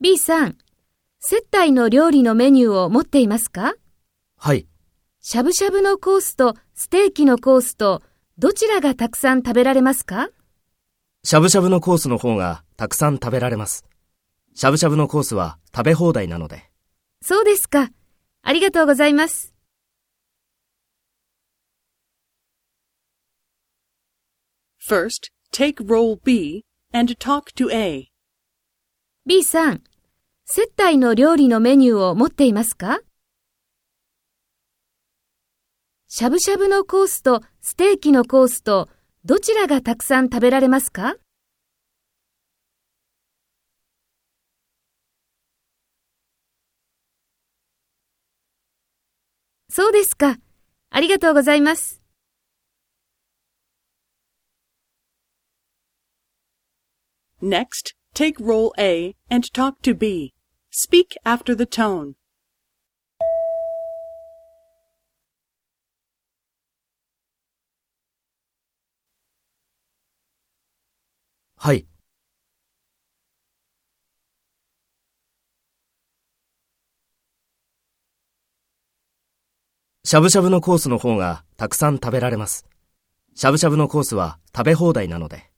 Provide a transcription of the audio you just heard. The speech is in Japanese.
B さん、接待の料理のメニューを持っていますか？はい。しゃぶしゃぶのコースとステーキのコースとどちらがたくさん食べられますか？しゃぶしゃぶのコースの方がたくさん食べられます。しゃぶしゃぶのコースは食べ放題なので。そうですか。ありがとうございます。First, take role B and talk to A. B さん、接待の料理のメニューを持っていますか？しゃぶしゃぶのコースとステーキのコースとどちらがたくさん食べられますか？そうですか。ありがとうございます。Next, take role A and talk to B. Speak after the tone. はい。しゃぶしゃぶのコースの方がたくさん食べられます。しゃぶしゃぶのコースは食べ放題なので。